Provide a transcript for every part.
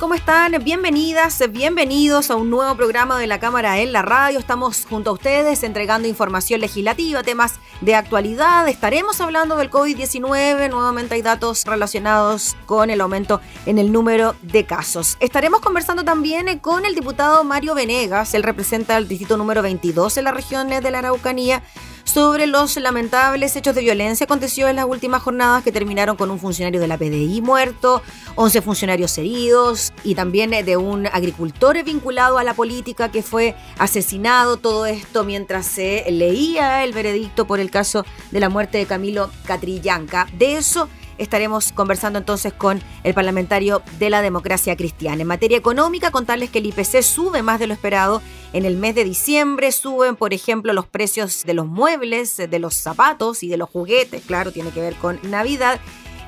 ¿Cómo están? Bienvenidas, bienvenidos a un nuevo programa de la Cámara en la Radio. Estamos junto a ustedes entregando información legislativa, temas de actualidad. Estaremos hablando del COVID-19. Nuevamente hay datos relacionados con el aumento en el número de casos. Estaremos conversando también con el diputado Mario Venegas. Él representa el distrito número 22 en la región de la Araucanía sobre los lamentables hechos de violencia aconteció en las últimas jornadas que terminaron con un funcionario de la PDI muerto, 11 funcionarios heridos y también de un agricultor vinculado a la política que fue asesinado. Todo esto mientras se leía el veredicto por el caso de la muerte de Camilo Catrillanca. De eso estaremos conversando entonces con el parlamentario de la democracia cristiana. En materia económica, contarles que el IPC sube más de lo esperado. En el mes de diciembre suben, por ejemplo, los precios de los muebles, de los zapatos y de los juguetes. Claro, tiene que ver con Navidad.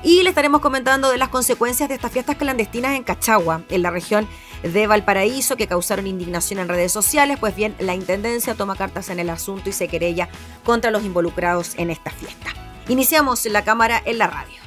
Y le estaremos comentando de las consecuencias de estas fiestas clandestinas en Cachagua, en la región de Valparaíso, que causaron indignación en redes sociales. Pues bien, la Intendencia toma cartas en el asunto y se querella contra los involucrados en esta fiesta. Iniciamos la cámara en la radio.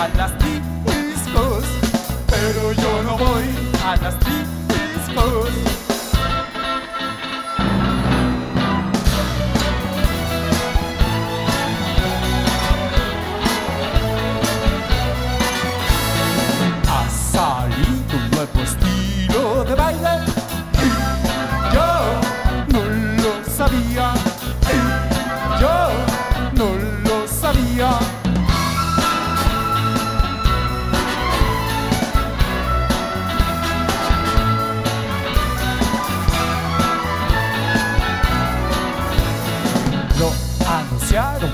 A las discos, pero yo no voy a las discos. Santiago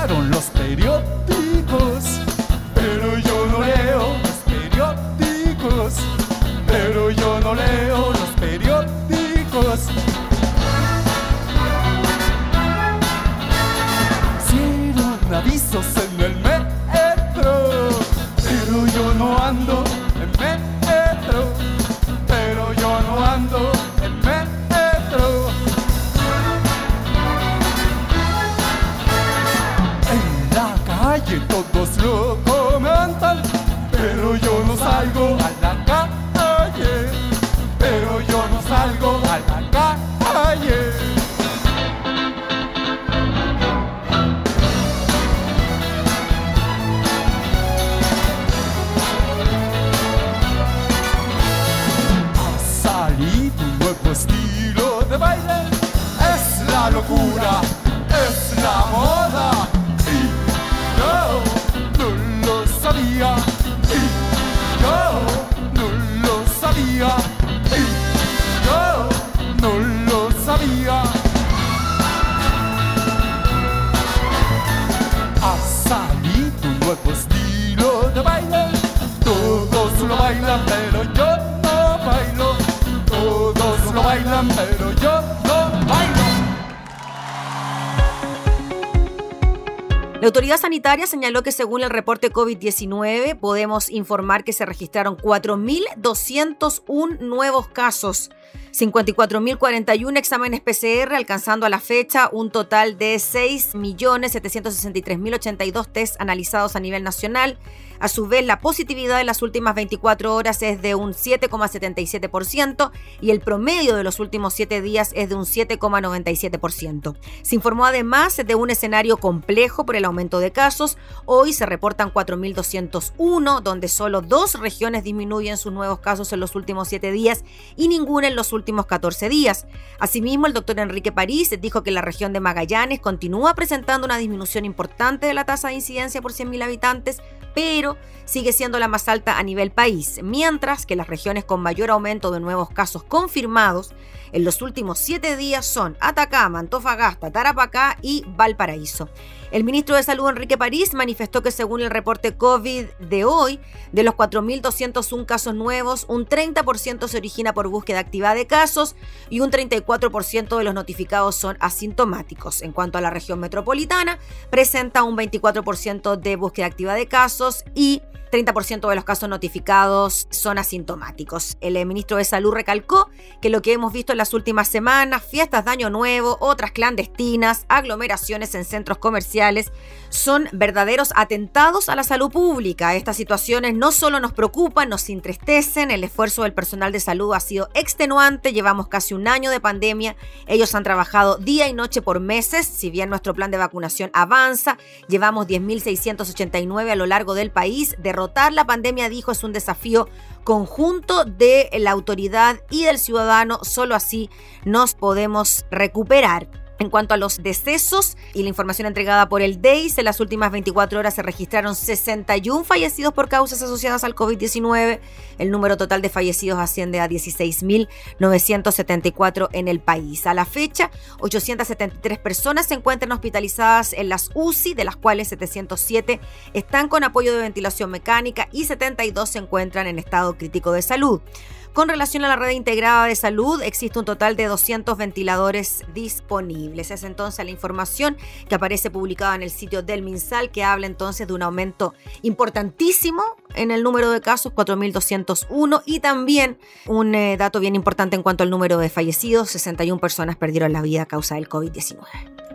anunciaron los La autoridad sanitaria señaló que según el reporte COVID-19 podemos informar que se registraron 4.201 nuevos casos 54.041 exámenes PCR, alcanzando a la fecha un total de 6.763.082 test analizados a nivel nacional. A su vez, la positividad en las últimas 24 horas es de un 7,77% y el promedio de los últimos 7 días es de un 7,97%. Se informó además de un escenario complejo por el aumento de casos. Hoy se reportan 4.201, donde solo dos regiones disminuyen sus nuevos casos en los últimos 7 días y ninguna en los últimos 14 días. Asimismo, el doctor Enrique París dijo que la región de Magallanes continúa presentando una disminución importante de la tasa de incidencia por 100.000 habitantes, pero sigue siendo la más alta a nivel país, mientras que las regiones con mayor aumento de nuevos casos confirmados en los últimos siete días son Atacama, Antofagasta, Tarapacá y Valparaíso. El ministro de Salud, Enrique París, manifestó que según el reporte COVID de hoy, de los 4.201 casos nuevos, un 30% se origina por búsqueda activa de casos y un 34% de los notificados son asintomáticos. En cuanto a la región metropolitana, presenta un 24% de búsqueda activa de casos y 30% de los casos notificados son asintomáticos. El eh, ministro de Salud recalcó que lo que hemos visto en las últimas semanas, fiestas de Año Nuevo, otras clandestinas, aglomeraciones en centros comerciales, son verdaderos atentados a la salud pública. Estas situaciones no solo nos preocupan, nos entristecen. El esfuerzo del personal de salud ha sido extenuante. Llevamos casi un año de pandemia. Ellos han trabajado día y noche por meses. Si bien nuestro plan de vacunación avanza, llevamos 10.689 a lo largo del país. Derrotar la pandemia, dijo, es un desafío conjunto de la autoridad y del ciudadano. Solo así nos podemos recuperar. En cuanto a los decesos y la información entregada por el DEIS, en las últimas 24 horas se registraron 61 fallecidos por causas asociadas al COVID-19. El número total de fallecidos asciende a 16.974 en el país. A la fecha, 873 personas se encuentran hospitalizadas en las UCI, de las cuales 707 están con apoyo de ventilación mecánica y 72 se encuentran en estado crítico de salud. Con relación a la red integrada de salud, existe un total de 200 ventiladores disponibles. Es entonces la información que aparece publicada en el sitio del MinSal, que habla entonces de un aumento importantísimo en el número de casos, 4.201, y también un eh, dato bien importante en cuanto al número de fallecidos, 61 personas perdieron la vida a causa del COVID-19.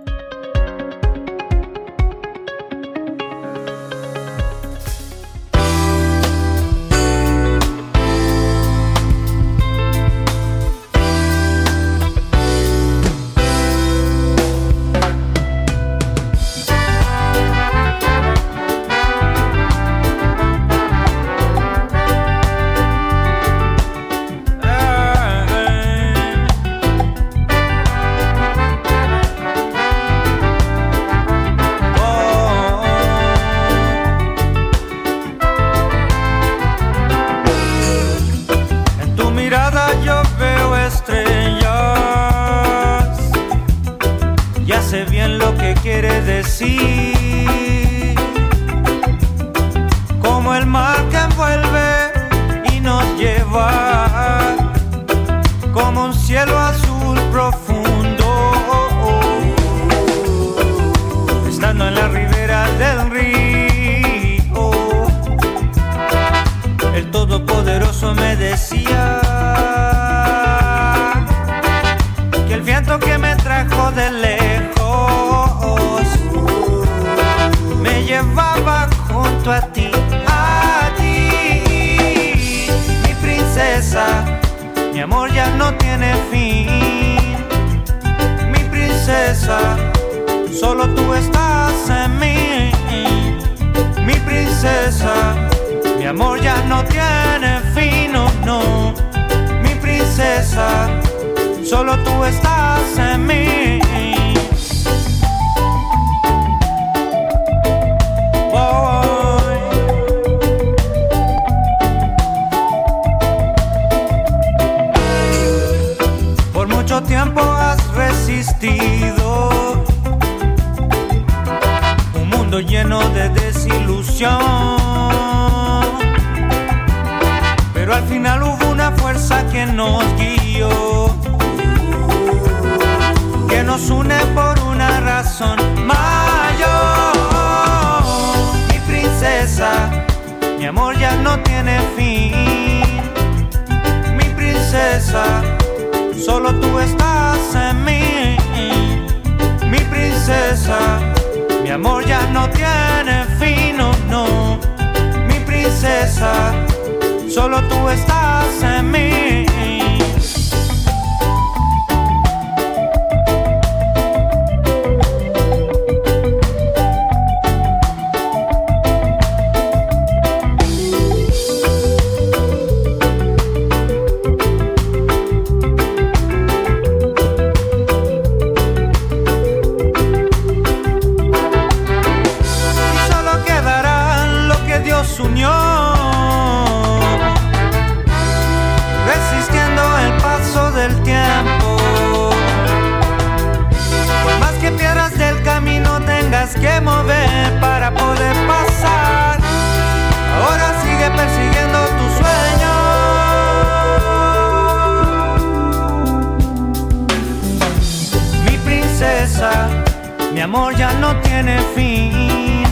Amor ya no tiene fin.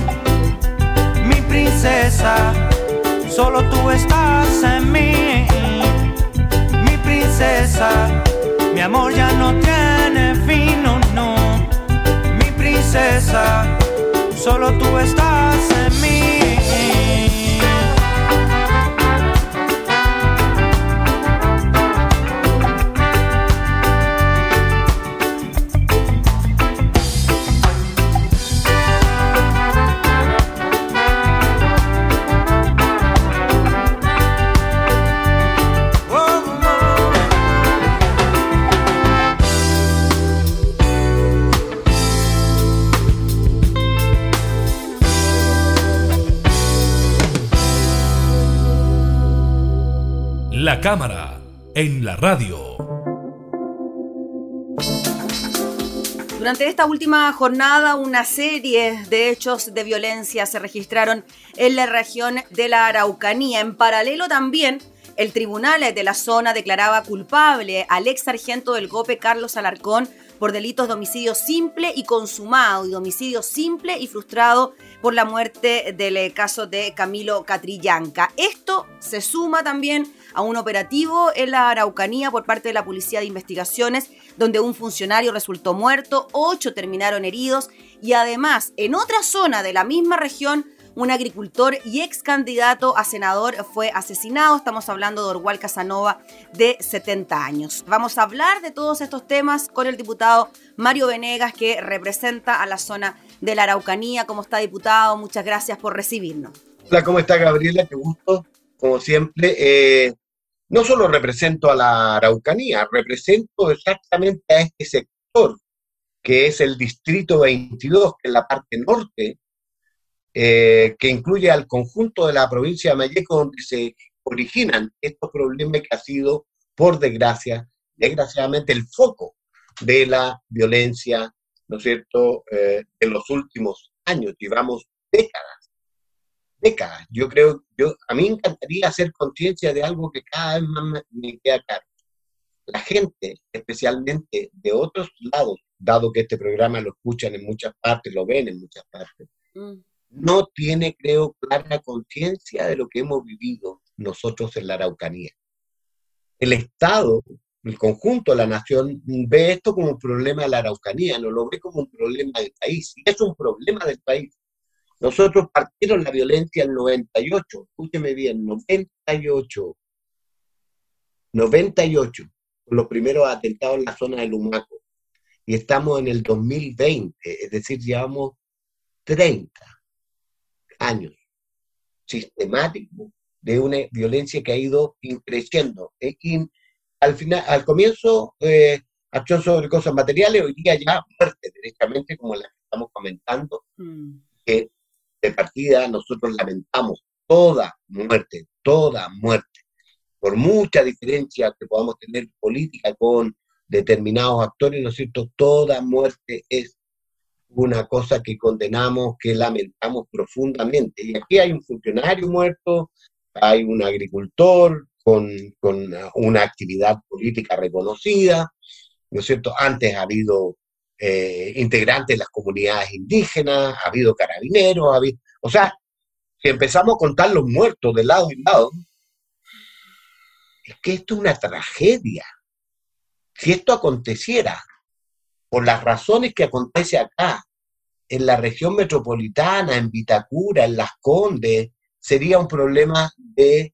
Mi princesa, solo tú estás en mí. Mi princesa, mi amor ya no tiene fin, no, no. Mi princesa, solo tú estás en mí. Cámara en la radio. Durante esta última jornada, una serie de hechos de violencia se registraron en la región de la Araucanía. En paralelo también, el tribunal de la zona declaraba culpable al ex sargento del GOPE Carlos Alarcón por delitos de homicidio simple y consumado y de homicidio simple y frustrado por la muerte del eh, caso de Camilo Catrillanca. Esto se suma también a un operativo en la Araucanía por parte de la Policía de Investigaciones, donde un funcionario resultó muerto, ocho terminaron heridos y además en otra zona de la misma región un agricultor y ex candidato a senador fue asesinado. Estamos hablando de Orwal Casanova, de 70 años. Vamos a hablar de todos estos temas con el diputado Mario Venegas, que representa a la zona de la Araucanía. ¿Cómo está, diputado? Muchas gracias por recibirnos. Hola, ¿cómo está Gabriela? Qué gusto, como siempre. Eh, no solo represento a la Araucanía, represento exactamente a este sector, que es el Distrito 22, que es la parte norte, eh, que incluye al conjunto de la provincia de Mayeco, donde se originan estos problemas que ha sido, por desgracia, desgraciadamente, el foco de la violencia, ¿no es cierto?, eh, de los últimos años, llevamos décadas décadas. Yo creo, yo, a mí me encantaría hacer conciencia de algo que cada vez más me, me queda claro. La gente, especialmente de otros lados, dado que este programa lo escuchan en muchas partes, lo ven en muchas partes, Mm. no tiene, creo, clara conciencia de lo que hemos vivido nosotros en la Araucanía. El Estado, el conjunto de la nación, ve esto como un problema de la Araucanía, no lo ve como un problema del país. Es un problema del país. Nosotros partieron la violencia en 98, escúcheme bien, 98. 98, con los primeros atentados en la zona del Humaco. Y estamos en el 2020, es decir, llevamos 30 años sistemáticos de una violencia que ha ido creciendo. Es al final, al comienzo, eh, acción sobre cosas materiales, hoy día ya muerte directamente, como la que estamos comentando, mm. que de partida nosotros lamentamos toda muerte, toda muerte, por mucha diferencia que podamos tener política con determinados actores, ¿no es cierto? Toda muerte es una cosa que condenamos, que lamentamos profundamente. Y aquí hay un funcionario muerto, hay un agricultor con, una actividad política reconocida, ¿no es cierto? Antes ha habido eh, integrantes de las comunidades indígenas, ha habido carabineros, ha habido, o sea, si empezamos a contar los muertos de lado y lado, es que esto es una tragedia. Si esto aconteciera por las razones que acontece acá, en la región metropolitana, en Vitacura, en Las Condes, sería un problema de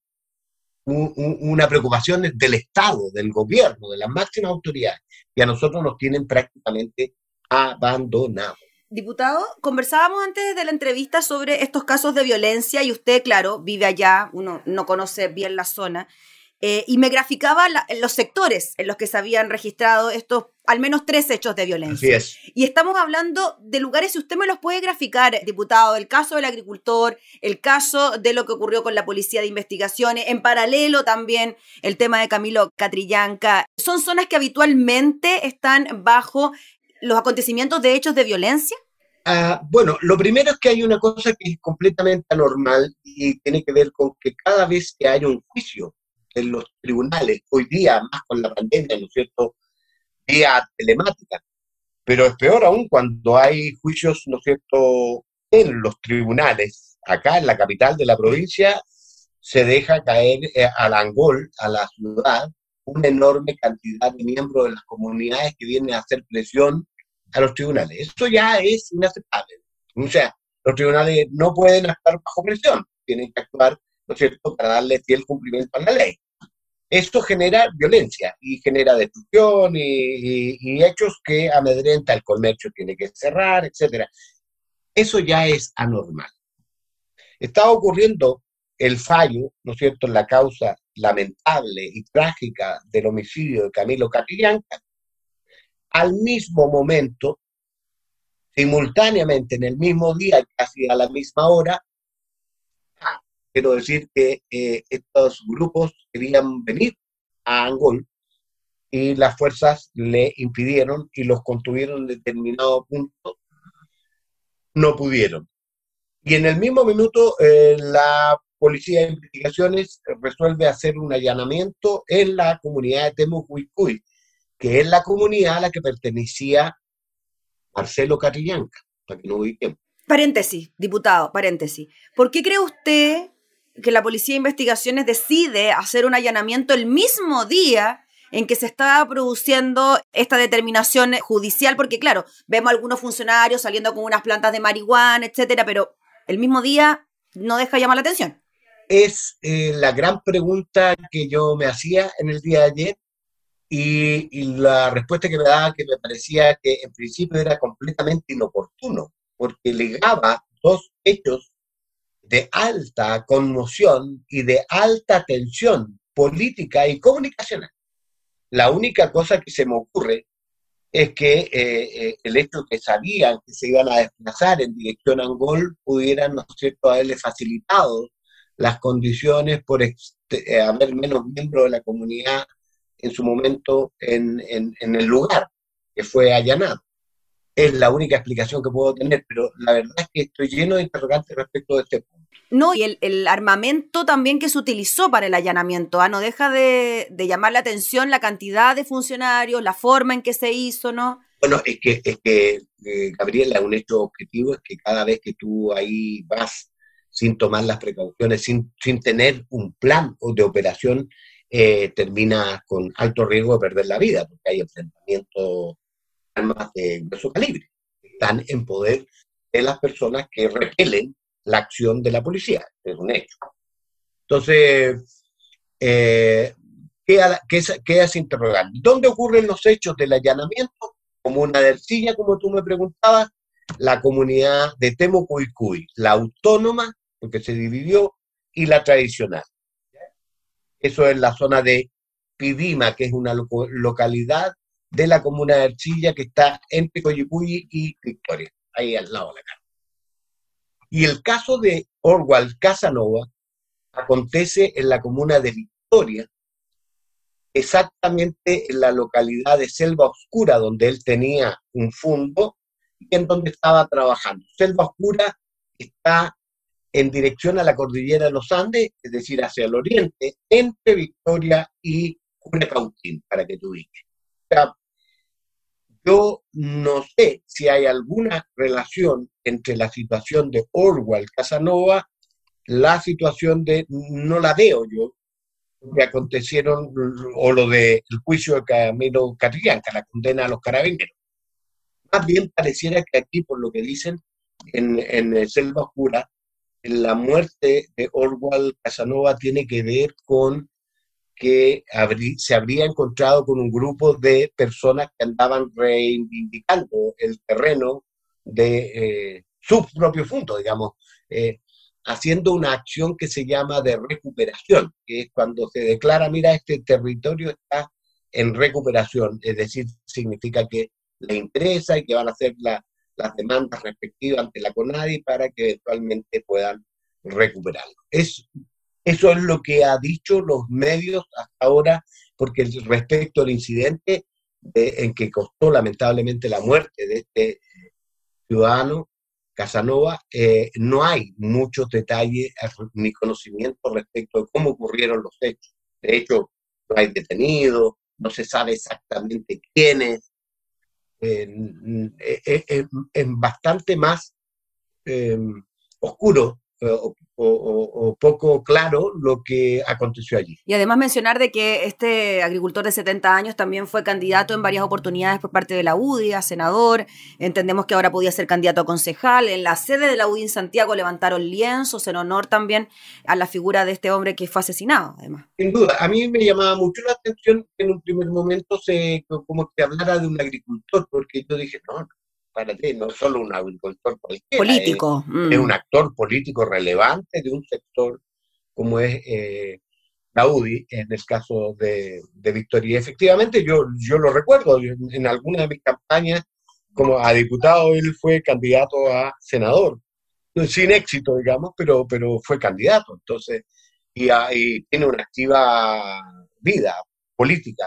una preocupación del Estado, del gobierno, de las máximas autoridades, y a nosotros nos tienen prácticamente abandonados. Diputado, conversábamos antes de la entrevista sobre estos casos de violencia y usted, claro, vive allá, uno no conoce bien la zona. Eh, y me graficaba los sectores en los que se habían registrado estos al menos tres hechos de violencia. Así es. Y estamos hablando de lugares, si usted me los puede graficar, diputado, el caso del agricultor, el caso de lo que ocurrió con la policía de investigaciones, en paralelo también el tema de Camilo Catrillanca, son zonas que habitualmente están bajo los acontecimientos de hechos de violencia. Ah, bueno, lo primero es que hay una cosa que es completamente anormal y tiene que ver con que cada vez que hay un juicio en los tribunales, hoy día, más con la pandemia, ¿no es cierto?, vía telemática. Pero es peor aún cuando hay juicios, ¿no es cierto?, en los tribunales. Acá en la capital de la provincia se deja caer eh, al Angol, a la ciudad, una enorme cantidad de miembros de las comunidades que vienen a hacer presión a los tribunales. Esto ya es inaceptable. O sea, los tribunales no pueden estar bajo presión, tienen que actuar ¿no es cierto?, para darle fiel cumplimiento a la ley. Esto genera violencia y genera destrucción y, hechos que amedrenta el comercio, tiene que cerrar, etc. Eso ya es anormal. Está ocurriendo el fallo, ¿no es cierto?, en la causa lamentable y trágica del homicidio de Camilo Catrillanca, al mismo momento, simultáneamente, en el mismo día, casi a la misma hora, quiero decir que eh, estos grupos querían venir a Angol y las fuerzas le impidieron y los contuvieron en determinado punto, no pudieron. Y en el mismo minuto eh, la Policía de Investigaciones resuelve hacer un allanamiento en la comunidad de Temucuicuy, que es la comunidad a la que pertenecía Marcelo Catillanca, para que no ubiquemos. Paréntesis, diputado, paréntesis. ¿Por qué cree usted que la Policía de Investigaciones decide hacer un allanamiento el mismo día en que se está produciendo esta determinación judicial, porque claro, vemos algunos funcionarios saliendo con unas plantas de marihuana, etcétera, pero el mismo día no deja llamar la atención. Es eh, la gran pregunta que yo me hacía en el día de ayer y, y la respuesta que me daba que me parecía que en principio era completamente inoportuno, porque legaba dos hechos de alta conmoción y de alta tensión política y comunicacional. La única cosa que se me ocurre es que eh, eh, el hecho que sabían que se iban a desplazar en dirección a Angol pudieran, ¿no es cierto?, haberle facilitado las condiciones por este, eh, haber menos miembros de la comunidad en su momento en, en el lugar que fue allanado es la única explicación que puedo tener, pero la verdad es que estoy lleno de interrogantes respecto de este punto. No, y el, armamento también que se utilizó para el allanamiento, ¿ah? no deja de, llamar la atención la cantidad de funcionarios, la forma en que se hizo, ¿no? Bueno, es que, es que eh, Gabriela, un hecho objetivo es que cada vez que tú ahí vas sin tomar las precauciones, sin, sin tener un plan de operación, eh, termina con alto riesgo de perder la vida, porque hay enfrentamientos armas de grueso calibre. Están en poder de las personas que repelen la acción de la policía. Es un hecho. Entonces, eh, queda, sin interrogar. ¿Dónde ocurren los hechos del allanamiento? Como una dercilla, como tú me preguntabas, la comunidad de Temocuicuy, la autónoma, porque se dividió, y la tradicional. Eso es la zona de Pidima, que es una localidad de la comuna de Archilla que está entre Coyipulli y Victoria, ahí al lado de la casa. Y el caso de Orwell Casanova acontece en la comuna de Victoria, exactamente en la localidad de Selva Oscura, donde él tenía un fondo y en donde estaba trabajando. Selva Oscura está en dirección a la cordillera de los Andes, es decir, hacia el oriente, entre Victoria y Cautín, para que tú ubiques. Yo no sé si hay alguna relación entre la situación de Orwell Casanova, la situación de, no la veo yo, que acontecieron, o lo del juicio de Camilo Catrillanca, la condena a los carabineros. Más bien pareciera que aquí, por lo que dicen en, en Selva Oscura, la muerte de Orwell Casanova tiene que ver con que se habría encontrado con un grupo de personas que andaban reivindicando el terreno de eh, su propio punto, digamos, eh, haciendo una acción que se llama de recuperación, que es cuando se declara, mira, este territorio está en recuperación, es decir, significa que le interesa y que van a hacer las demandas respectivas ante la CONADI para que eventualmente puedan recuperarlo. Es, eso es lo que ha dicho los medios hasta ahora, porque respecto al incidente en que costó lamentablemente la muerte de este eh, ciudadano, Casanova, eh, no hay muchos detalles ni conocimiento respecto de cómo ocurrieron los hechos. De hecho, no hay detenidos, no se sabe exactamente quiénes. es bastante más oscuro o, o, poco claro lo que aconteció allí. Y además mencionar de que este agricultor de 70 años también fue candidato en varias oportunidades por parte de la UDI a senador, entendemos que ahora podía ser candidato a concejal, en la sede de la UDI en Santiago levantaron lienzos en honor también a la figura de este hombre que fue asesinado, además. Sin duda, a mí me llamaba mucho la atención que en un primer momento se como que hablara de un agricultor, porque yo dije, no, no solo un agricultor político, es, un mm. actor político relevante de un sector como es eh, la UDI, en el caso de, de Victoria. efectivamente, yo, yo lo recuerdo, en alguna de mis campañas como a diputado, él fue candidato a senador, sin éxito, digamos, pero, pero fue candidato, entonces, y, y tiene una activa vida política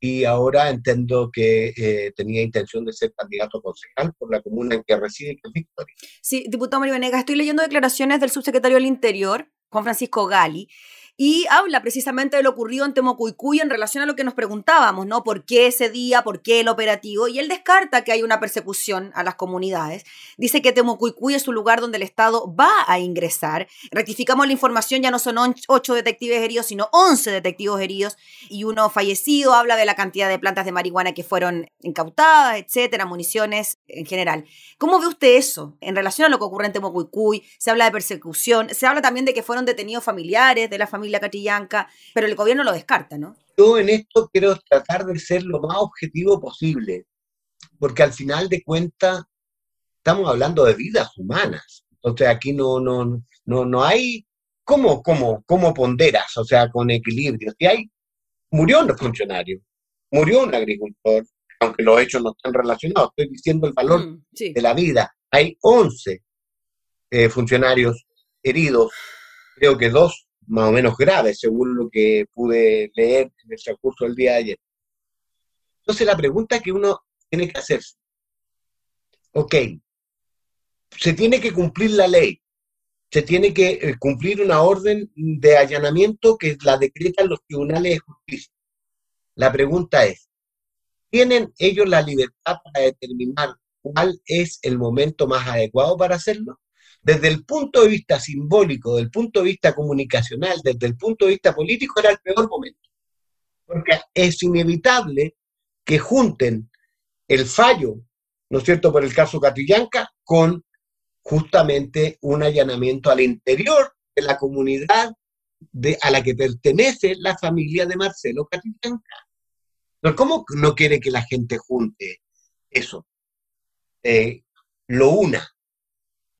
y ahora entiendo que eh, tenía intención de ser candidato concejal por la comuna en que reside, que es Victoria. Sí, diputado Mario Venegas, estoy leyendo declaraciones del subsecretario del Interior, Juan Francisco Gali, y habla precisamente de lo ocurrido en Temocuicuy en relación a lo que nos preguntábamos, ¿no? ¿Por qué ese día? ¿Por qué el operativo? Y él descarta que hay una persecución a las comunidades. Dice que Temocuicuy es un lugar donde el Estado va a ingresar. Rectificamos la información, ya no son ocho detectives heridos, sino once detectives heridos y uno fallecido. Habla de la cantidad de plantas de marihuana que fueron incautadas, etcétera, municiones en general. ¿Cómo ve usted eso en relación a lo que ocurre en Temocuicuy? Se habla de persecución, se habla también de que fueron detenidos familiares de la familia la Catrillanca, pero el gobierno lo descarta, ¿no? Yo en esto quiero tratar de ser lo más objetivo posible, porque al final de cuentas estamos hablando de vidas humanas. Entonces aquí no, no, no, no hay cómo, cómo, cómo ponderas, o sea, con equilibrio. Si hay, murió un funcionario, murió un agricultor, aunque los hechos no están relacionados, estoy diciendo el valor mm, de la vida. Hay 11 eh, funcionarios heridos, creo que dos más o menos graves, según lo que pude leer en el transcurso del día de ayer. Entonces la pregunta que uno tiene que hacer, ok, se tiene que cumplir la ley, se tiene que eh, cumplir una orden de allanamiento que la decretan los tribunales de justicia. La pregunta es, ¿tienen ellos la libertad para determinar cuál es el momento más adecuado para hacerlo? Desde el punto de vista simbólico, desde el punto de vista comunicacional, desde el punto de vista político, era el peor momento. Porque es inevitable que junten el fallo, ¿no es cierto?, por el caso Catrillanca, con justamente un allanamiento al interior de la comunidad a la que pertenece la familia de Marcelo Catrillanca. ¿Cómo no quiere que la gente junte eso? Eh, lo una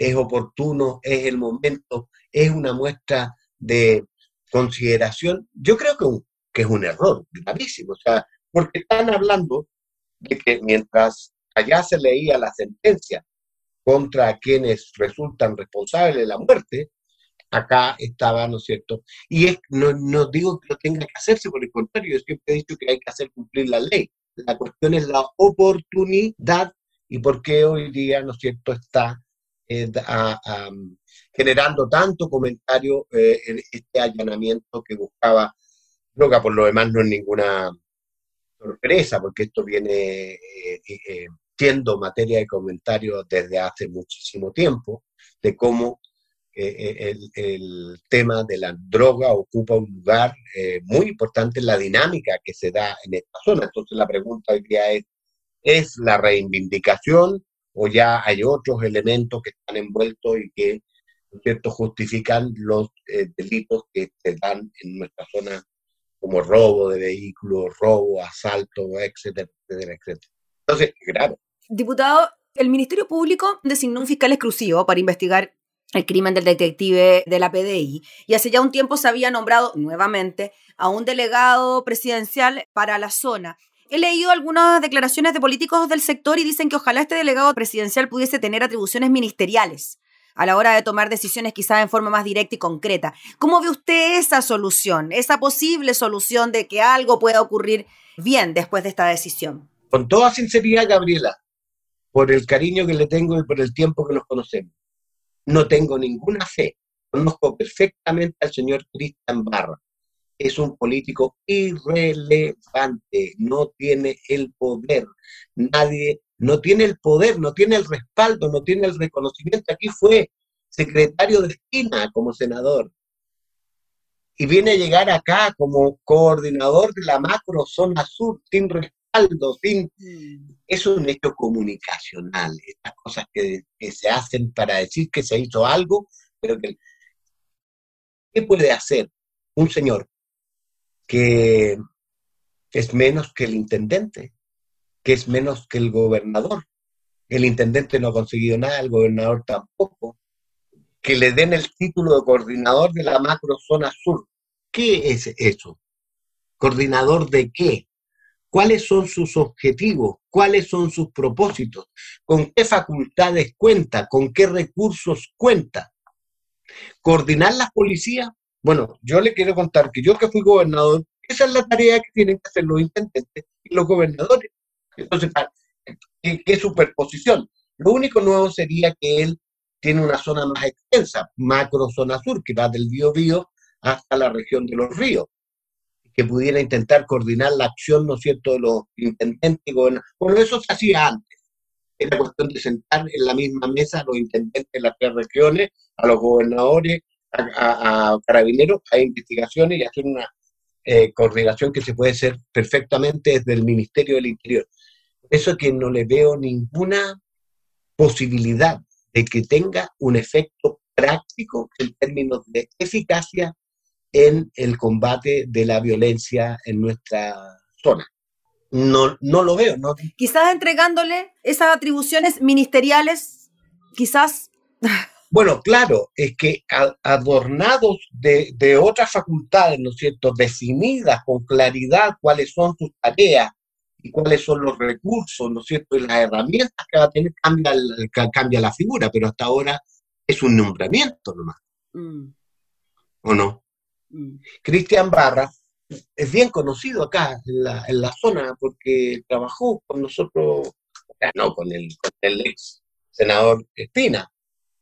es oportuno, es el momento, es una muestra de consideración. Yo creo que que es un error gravísimo. O sea, porque están hablando de que mientras allá se leía la sentencia contra quienes resultan responsables de la muerte, acá estaba, ¿no es cierto? Y es, no, no digo que lo tenga que hacerse, por el contrario, yo siempre he dicho que hay que hacer cumplir la ley. La cuestión es la oportunidad y por qué hoy día, ¿no es cierto?, está eh, generando tanto comentario eh, en este allanamiento que buscaba droga. Por lo demás, no es ninguna sorpresa, porque esto viene eh, siendo materia de comentario desde hace muchísimo tiempo, de cómo el, el, tema de la droga ocupa un lugar muy importante en la dinámica que se da en esta zona. Entonces la pregunta hoy día es, ¿es la reivindicación o ya hay otros elementos que están envueltos y que, cierto?, justifican los eh, delitos que se dan en nuestra zona, como robo de vehículos, robo, asalto, etcétera, etcétera, etcétera. Entonces, grave. Diputado, el Ministerio Público designó un fiscal exclusivo para investigar el crimen del detective de la PDI y hace ya un tiempo se había nombrado nuevamente a un delegado presidencial para la zona. He leído algunas declaraciones de políticos del sector y dicen que ojalá este delegado presidencial pudiese tener atribuciones ministeriales a la hora de tomar decisiones quizás en forma más directa y concreta. ¿Cómo ve usted esa solución, esa posible solución de que algo pueda ocurrir bien después de esta decisión? Con toda sinceridad, Gabriela, por el cariño que le tengo y por el tiempo que nos conocemos, no tengo ninguna fe. Conozco perfectamente al señor Cristian Barra es un político irrelevante, no tiene el poder, nadie, no tiene el poder, no tiene el respaldo, no tiene el reconocimiento. Aquí fue secretario de esquina como senador y viene a llegar acá como coordinador de la macro zona sur sin respaldo, sin... Mm. Es un hecho comunicacional, estas cosas que, que se hacen para decir que se hizo algo, pero que... ¿Qué puede hacer un señor que es menos que el intendente, que es menos que el gobernador. El intendente no ha conseguido nada, el gobernador tampoco. Que le den el título de coordinador de la macro zona sur. ¿Qué es eso? ¿Coordinador de qué? ¿Cuáles son sus objetivos? ¿Cuáles son sus propósitos? ¿Con qué facultades cuenta? ¿Con qué recursos cuenta? ¿Coordinar las policías? Bueno, yo le quiero contar que yo que fui gobernador, esa es la tarea que tienen que hacer los intendentes y los gobernadores. Entonces, ¿qué, superposición? Lo único nuevo sería que él tiene una zona más extensa, macro zona sur, que va del Bío hasta la región de los ríos, que pudiera intentar coordinar la acción, ¿no es cierto?, de los intendentes y gobernadores. Bueno, eso se hacía antes. Era cuestión de sentar en la misma mesa a los intendentes de las tres regiones, a los gobernadores a, carabineros, a investigaciones y hacer una eh, coordinación que se puede hacer perfectamente desde el Ministerio del Interior. Eso es que no le veo ninguna posibilidad de que tenga un efecto práctico en términos de eficacia en el combate de la violencia en nuestra zona. No, no lo veo. No. Quizás entregándole esas atribuciones ministeriales, quizás bueno, claro, es que adornados de, otras facultades, ¿no es cierto?, definidas con claridad cuáles son sus tareas y cuáles son los recursos, ¿no es cierto?, y las herramientas que va a tener, cambia, cambia la figura, pero hasta ahora es un nombramiento nomás. Mm. ¿O no? Mm. Cristian Barra es bien conocido acá en la, en la, zona porque trabajó con nosotros, no, con el, con el ex senador Espina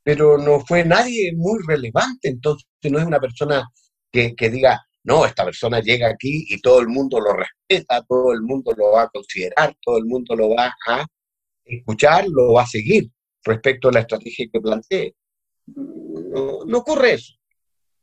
pero no fue nadie muy relevante, entonces no es una persona que, diga, no, esta persona llega aquí y todo el mundo lo respeta, todo el mundo lo va a considerar, todo el mundo lo va a escuchar, lo va a seguir respecto a la estrategia que plantee. no ocurre eso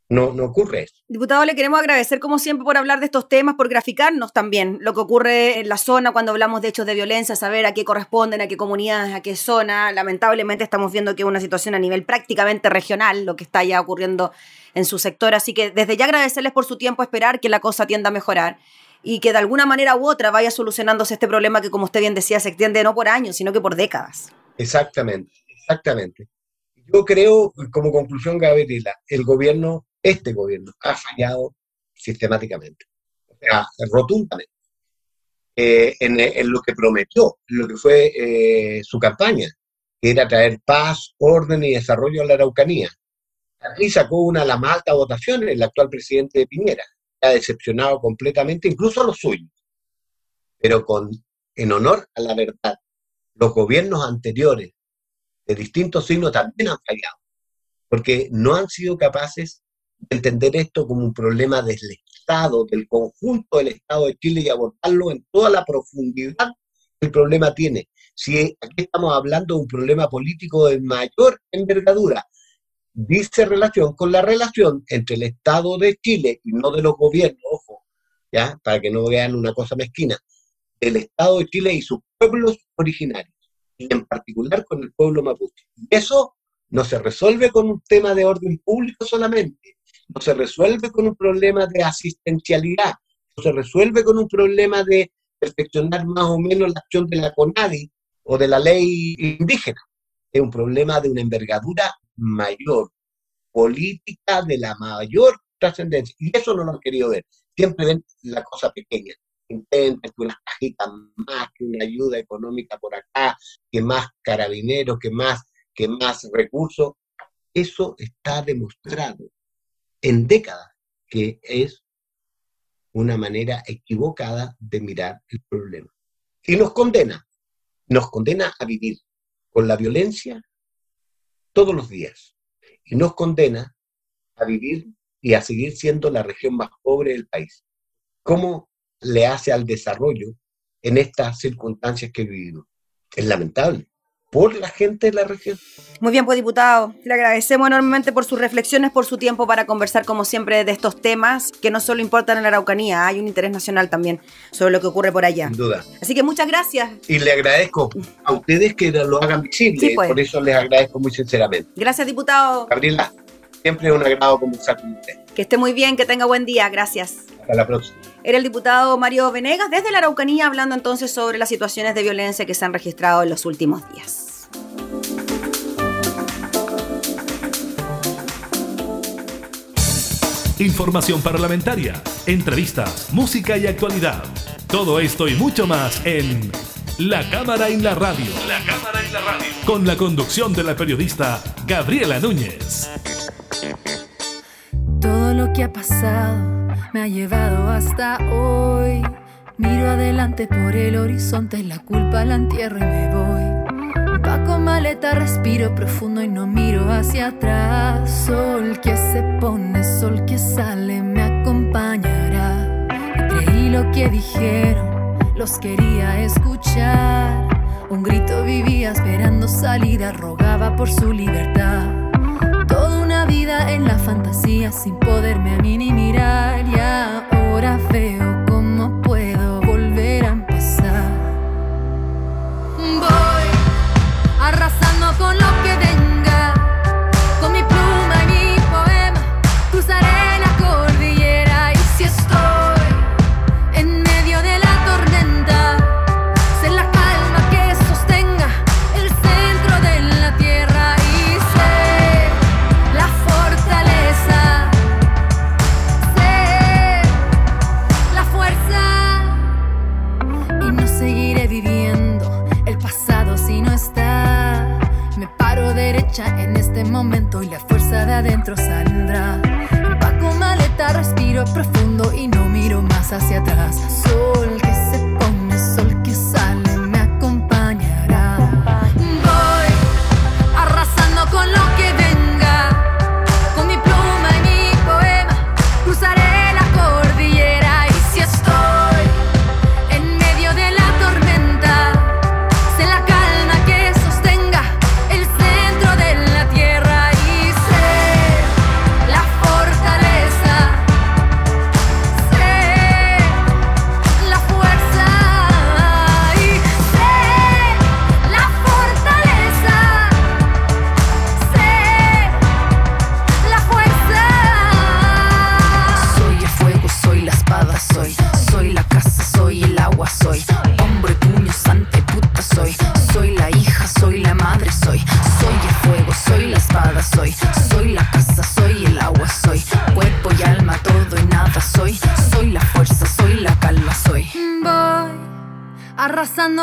no, no ocurre eso. Diputado, le queremos agradecer como siempre por hablar de estos temas, por graficarnos también lo que ocurre en la zona cuando hablamos de hechos de violencia, saber a qué corresponden, a qué comunidades, a qué zona. Lamentablemente estamos viendo que es una situación a nivel prácticamente regional lo que está ya ocurriendo en su sector, así que desde ya agradecerles por su tiempo, esperar que la cosa tienda a mejorar y que de alguna manera u otra vaya solucionándose este problema que, como usted bien decía, se extiende no por años, sino que por décadas. Exactamente, exactamente. Yo creo, como conclusión, Gabriela, el gobierno este gobierno ha fallado sistemáticamente. O sea, rotundamente, eh, en, lo que prometió, en lo que fue eh, su campaña, que era traer paz, orden y desarrollo a la Araucanía. Aquí sacó una de las más altas votaciones el actual presidente de Piñera. Ha decepcionado completamente, incluso a los suyos. Pero con, en honor a la verdad, los gobiernos anteriores de distintos signos también han fallado, porque no han sido capaces entender esto como un problema del Estado, del conjunto del Estado de Chile y abordarlo en toda la profundidad que el problema tiene. Si aquí estamos hablando de un problema político de mayor envergadura, dice relación con la relación entre el Estado de Chile y no de los gobiernos, ojo, ya, para que no vean una cosa mezquina, del Estado de Chile y sus pueblos originarios, y en particular con el pueblo mapuche. Y eso no se resuelve con un tema de orden público solamente, no se resuelve con un problema de asistencialidad, no se resuelve con un problema de perfeccionar más o menos la acción de la CONADI o de la ley indígena. Es un problema de una envergadura mayor, política de la mayor trascendencia. Y eso no lo han querido ver. Siempre ven la cosa pequeña. Intentan que unas cajitas más, que una ayuda económica por acá, que más carabineros, que más, que más recursos. Eso está demostrado en décadas que es una manera equivocada de mirar el problema. Y nos condena, nos condena a vivir con la violencia todos los días y nos condena a vivir y a seguir siendo la región más pobre del país. ¿Cómo le hace al desarrollo en estas circunstancias que vivimos? Es lamentable por la gente de la región. Muy bien, pues diputado, le agradecemos enormemente por sus reflexiones, por su tiempo para conversar como siempre de estos temas que no solo importan en la Araucanía, hay un interés nacional también sobre lo que ocurre por allá. Sin duda. Así que muchas gracias. Y le agradezco a ustedes que lo hagan visible, pues. por eso les agradezco muy sinceramente. Gracias, diputado. Gabriela, siempre es un agrado conversar con usted. Que esté muy bien, que tenga buen día, gracias. Hasta la próxima. Era el diputado Mario Venegas desde la Araucanía hablando entonces sobre las situaciones de violencia que se han registrado en los últimos días. Información parlamentaria, entrevistas, música y actualidad. Todo esto y mucho más en La Cámara en la Radio. La Cámara en la Radio. Con la conducción de la periodista Gabriela Núñez. Todo lo que ha pasado me ha llevado hasta hoy. Miro adelante por el horizonte, la culpa la entierro y me voy con maleta, respiro profundo y no miro hacia atrás. Sol que se pone, sol que sale, me acompañará. creí lo que dijeron, los quería escuchar. Un grito vivía esperando salida, rogaba por su libertad. Toda una vida en la fantasía sin poderme a mí ni mirar. Y ahora veo soy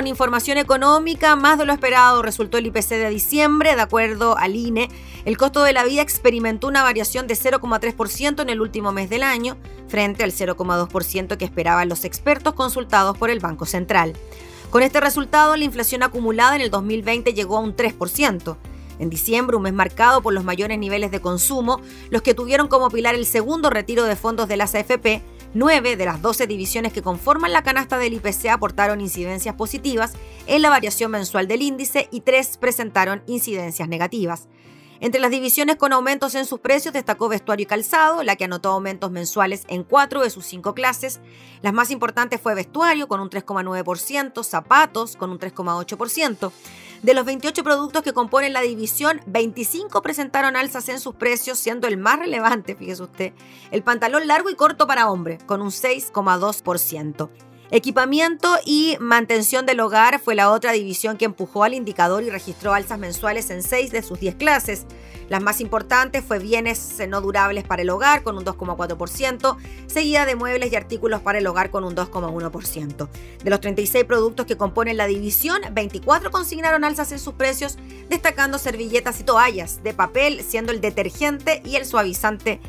Con información económica, más de lo esperado resultó el IPC de diciembre, de acuerdo al INE. El costo de la vida experimentó una variación de 0,3% en el último mes del año, frente al 0,2% que esperaban los expertos consultados por el Banco Central. Con este resultado, la inflación acumulada en el 2020 llegó a un 3%. En diciembre, un mes marcado por los mayores niveles de consumo, los que tuvieron como pilar el segundo retiro de fondos de las AFP, Nueve de las 12 divisiones que conforman la canasta del IPC aportaron incidencias positivas en la variación mensual del índice y tres presentaron incidencias negativas. Entre las divisiones con aumentos en sus precios destacó vestuario y calzado, la que anotó aumentos mensuales en cuatro de sus cinco clases. Las más importantes fue vestuario con un 3,9%, zapatos con un 3,8%. De los 28 productos que componen la división, 25 presentaron alzas en sus precios, siendo el más relevante, fíjese usted, el pantalón largo y corto para hombre, con un 6,2%. Equipamiento y mantención del hogar fue la otra división que empujó al indicador y registró alzas mensuales en 6 de sus 10 clases. Las más importantes fue bienes no durables para el hogar con un 2,4%, seguida de muebles y artículos para el hogar con un 2,1%. De los 36 productos que componen la división, 24 consignaron alzas en sus precios, destacando servilletas y toallas de papel, siendo el detergente y el suavizante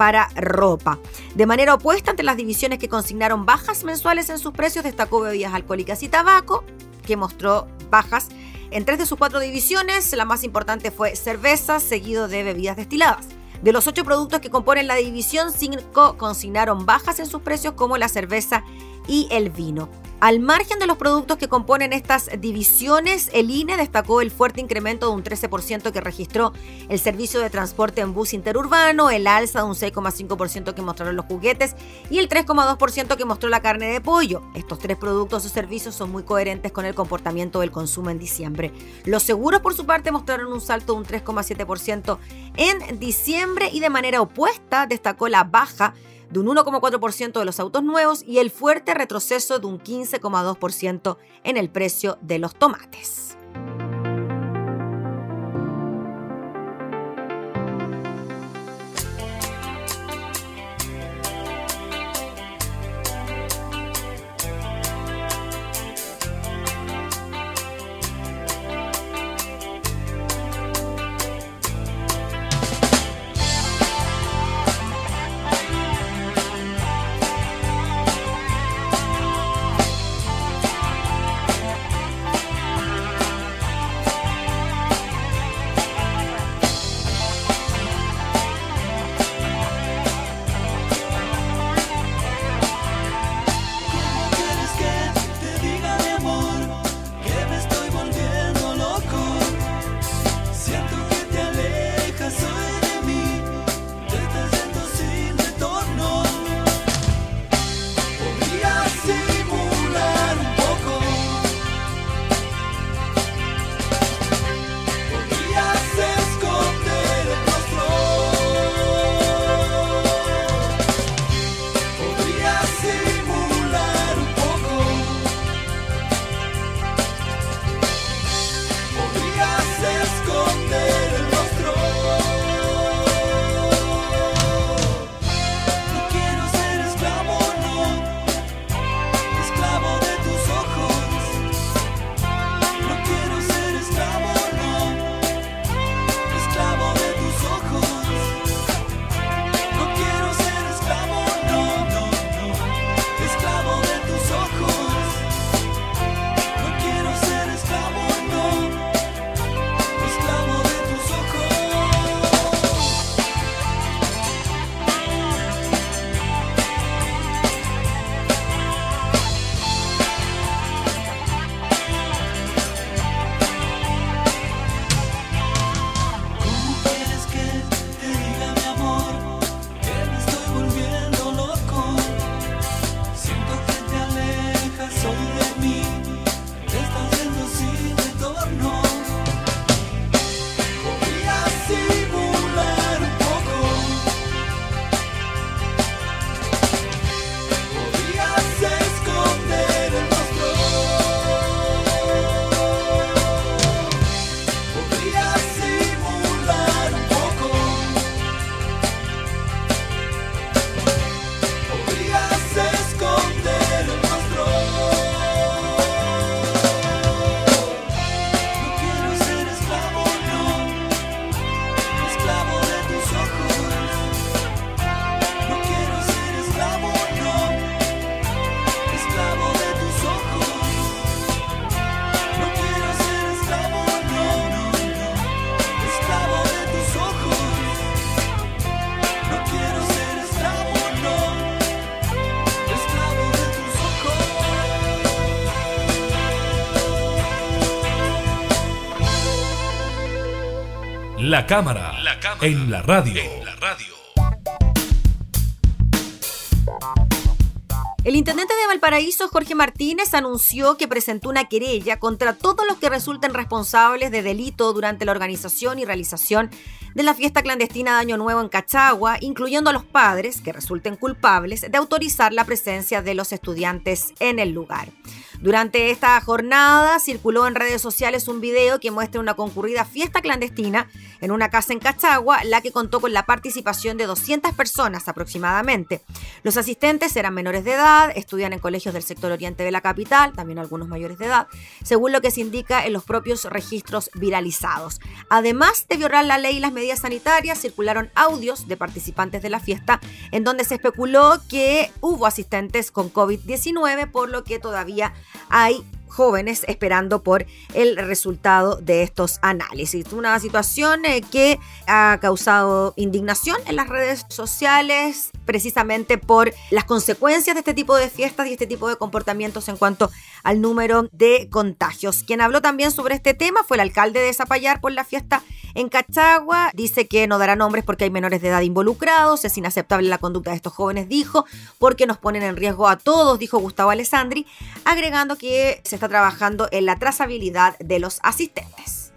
para ropa. De manera opuesta, ante las divisiones que consignaron bajas mensuales en sus precios, destacó bebidas alcohólicas y tabaco, que mostró bajas en tres de sus cuatro divisiones. La más importante fue cerveza, seguido de bebidas destiladas. De los ocho productos que componen la división, cinco consignaron bajas en sus precios, como la cerveza y el vino. Al margen de los productos que componen estas divisiones, el INE destacó el fuerte incremento de un 13% que registró el servicio de transporte en bus interurbano, el alza de un 6,5% que mostraron los juguetes y el 3,2% que mostró la carne de pollo. Estos tres productos o servicios son muy coherentes con el comportamiento del consumo en diciembre. Los seguros, por su parte, mostraron un salto de un 3,7% en diciembre y de manera opuesta destacó la baja de un 1,4% de los autos nuevos y el fuerte retroceso de un 15,2% en el precio de los tomates. La cámara, en la radio. El intendente de Valparaíso, Jorge Martínez, anunció que presentó una querella contra todos los que resulten responsables de delito durante la organización y realización de la fiesta clandestina de Año Nuevo en Cachagua, incluyendo a los padres que resulten culpables de autorizar la presencia de los estudiantes en el lugar. Durante esta jornada circuló en redes sociales un video que muestra una concurrida fiesta clandestina en una casa en Cachagua, la que contó con la participación de 200 personas aproximadamente. Los asistentes eran menores de edad, estudian en colegios del sector oriente de la capital, también algunos mayores de edad, según lo que se indica en los propios registros viralizados. Además de violar la ley y las medidas sanitarias, circularon audios de participantes de la fiesta en donde se especuló que hubo asistentes con COVID-19, por lo que todavía hay jóvenes esperando por el resultado de estos análisis. Una situación eh, que ha causado indignación en las redes sociales precisamente por las consecuencias de este tipo de fiestas y este tipo de comportamientos en cuanto al número de contagios. Quien habló también sobre este tema fue el alcalde de Zapallar por la fiesta en Cachagua. Dice que no dará nombres porque hay menores de edad involucrados, es inaceptable la conducta de estos jóvenes, dijo, porque nos ponen en riesgo a todos, dijo Gustavo Alessandri, agregando que se está trabajando en la trazabilidad de los asistentes.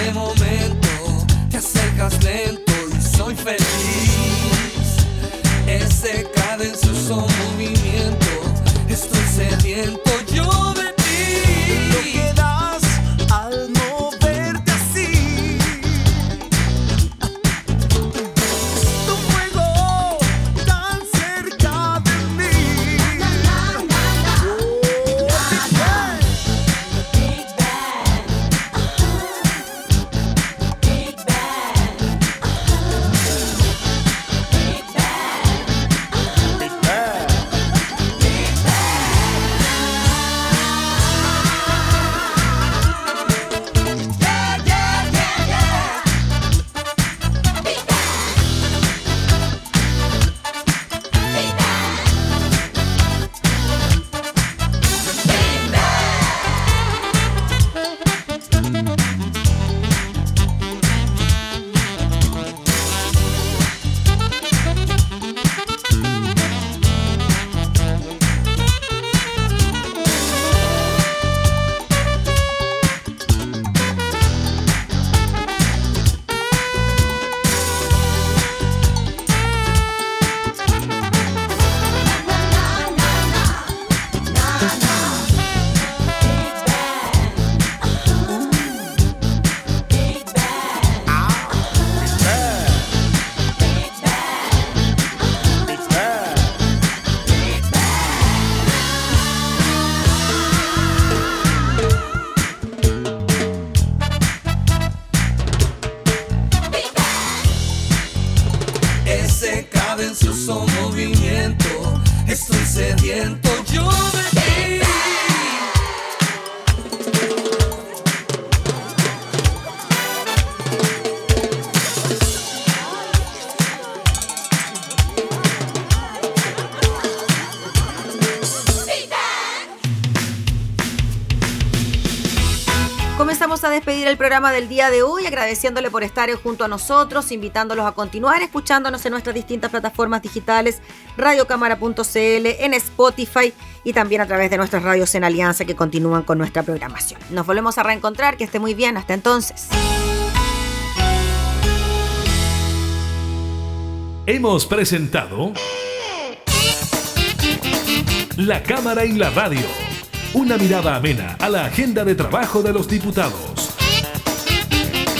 este momento te acercas lento y soy feliz. Ese cadence su movimiento, estoy sediento yo. Del día de hoy, agradeciéndole por estar junto a nosotros, invitándolos a continuar escuchándonos en nuestras distintas plataformas digitales, radiocámara.cl, en Spotify y también a través de nuestras radios en alianza que continúan con nuestra programación. Nos volvemos a reencontrar, que esté muy bien, hasta entonces. Hemos presentado La Cámara y la Radio. Una mirada amena a la agenda de trabajo de los diputados.